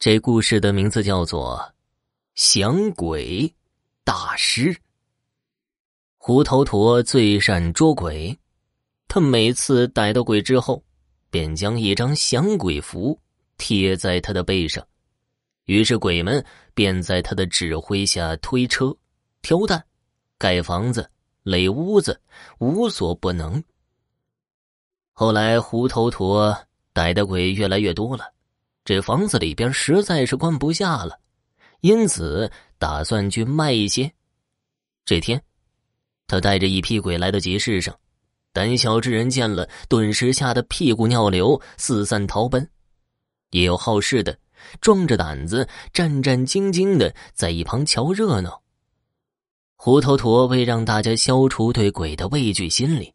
这故事的名字叫做《降鬼大师》。胡头陀最善捉鬼，他每次逮到鬼之后，便将一张降鬼符贴在他的背上，于是鬼们便在他的指挥下推车、挑担、盖房子、垒屋子，无所不能。后来，胡头陀逮的鬼越来越多了。这房子里边实在是关不下了，因此打算去卖一些。这天，他带着一批鬼来到集市上，胆小之人见了，顿时吓得屁股尿流，四散逃奔；也有好事的，壮着胆子，战战兢兢的在一旁瞧热闹。胡头陀为让大家消除对鬼的畏惧心理，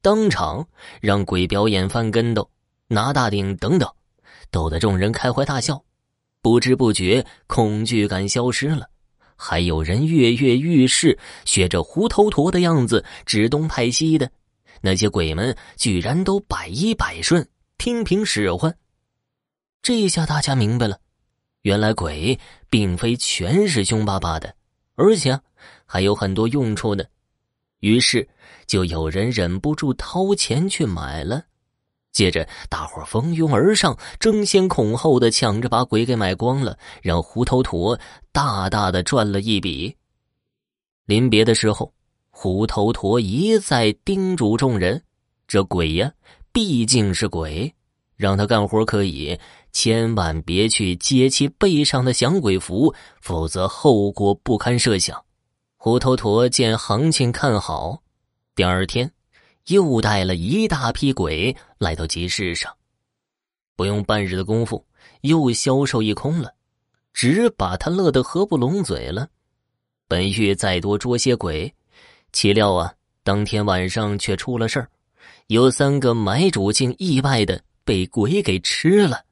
当场让鬼表演翻跟斗、拿大顶等等。逗得众人开怀大笑，不知不觉恐惧感消失了。还有人跃跃欲试，学着胡头陀的样子指东派西的。那些鬼们居然都百依百顺，听凭使唤。这下大家明白了，原来鬼并非全是凶巴巴的，而且还有很多用处的。于是就有人忍不住掏钱去买了。接着，大伙蜂拥而上，争先恐后的抢着把鬼给买光了，让胡头陀大大的赚了一笔。临别的时候，胡头陀一再叮嘱众人：“这鬼呀，毕竟是鬼，让他干活可以，千万别去揭其背上的降鬼符，否则后果不堪设想。”胡头陀见行情看好，第二天。又带了一大批鬼来到集市上，不用半日的功夫，又销售一空了，只把他乐得合不拢嘴了。本欲再多捉些鬼，岂料啊，当天晚上却出了事儿，有三个买主竟意外的被鬼给吃了。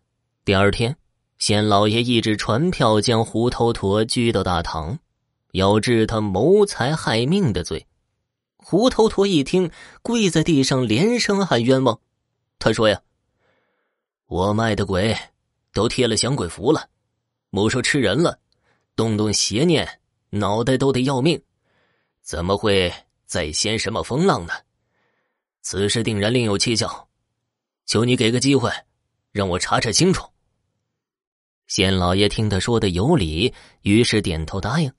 第二天，县老爷一纸传票，将胡头陀拘到大堂，要治他谋财害命的罪。胡头陀一听，跪在地上连声喊冤枉。他说：“呀，我卖的鬼都贴了降鬼符了，莫说吃人了，动动邪念，脑袋都得要命，怎么会再掀什么风浪呢？此事定然另有蹊跷，求你给个机会，让我查查清楚。”县老爷听他说的有理，于是点头答应。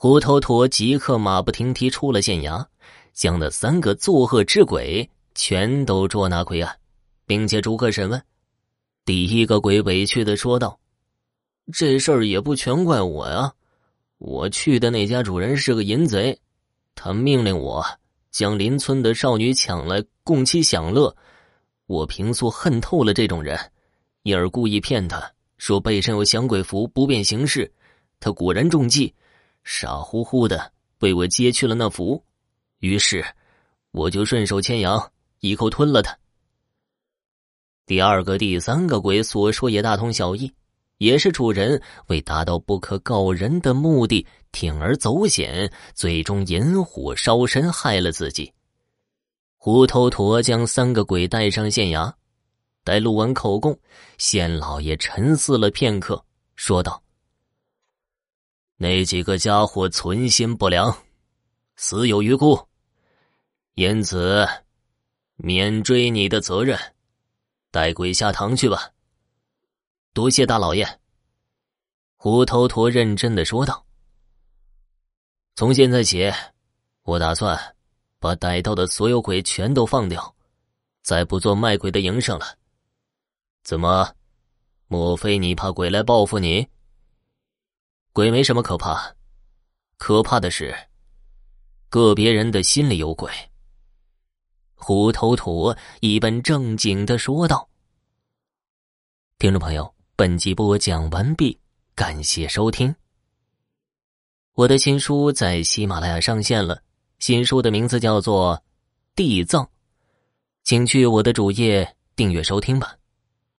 胡头陀即刻马不停蹄出了县衙，将那三个作恶之鬼全都捉拿归案，并且逐个审问。第一个鬼委屈的说道：“这事儿也不全怪我呀，我去的那家主人是个淫贼，他命令我将邻村的少女抢来供其享乐。我平素恨透了这种人，因而故意骗他说背身有降鬼符，不便行事。他果然中计。”傻乎乎的为我揭去了那符，于是我就顺手牵羊，一口吞了他。第二个、第三个鬼所说也大同小异，也是主人为达到不可告人的目的，铤而走险，最终引火烧身，害了自己。胡头陀将三个鬼带上县衙，待录完口供，县老爷沉思了片刻，说道。那几个家伙存心不良，死有余辜，因此免追你的责任，带鬼下堂去吧。多谢大老爷。胡头陀认真的说道：“从现在起，我打算把逮到的所有鬼全都放掉，再不做卖鬼的营生了。怎么？莫非你怕鬼来报复你？”鬼没什么可怕，可怕的是个别人的心里有鬼。胡头陀一本正经的说道：“听众朋友，本集播讲完毕，感谢收听。我的新书在喜马拉雅上线了，新书的名字叫做《地藏》，请去我的主页订阅收听吧。”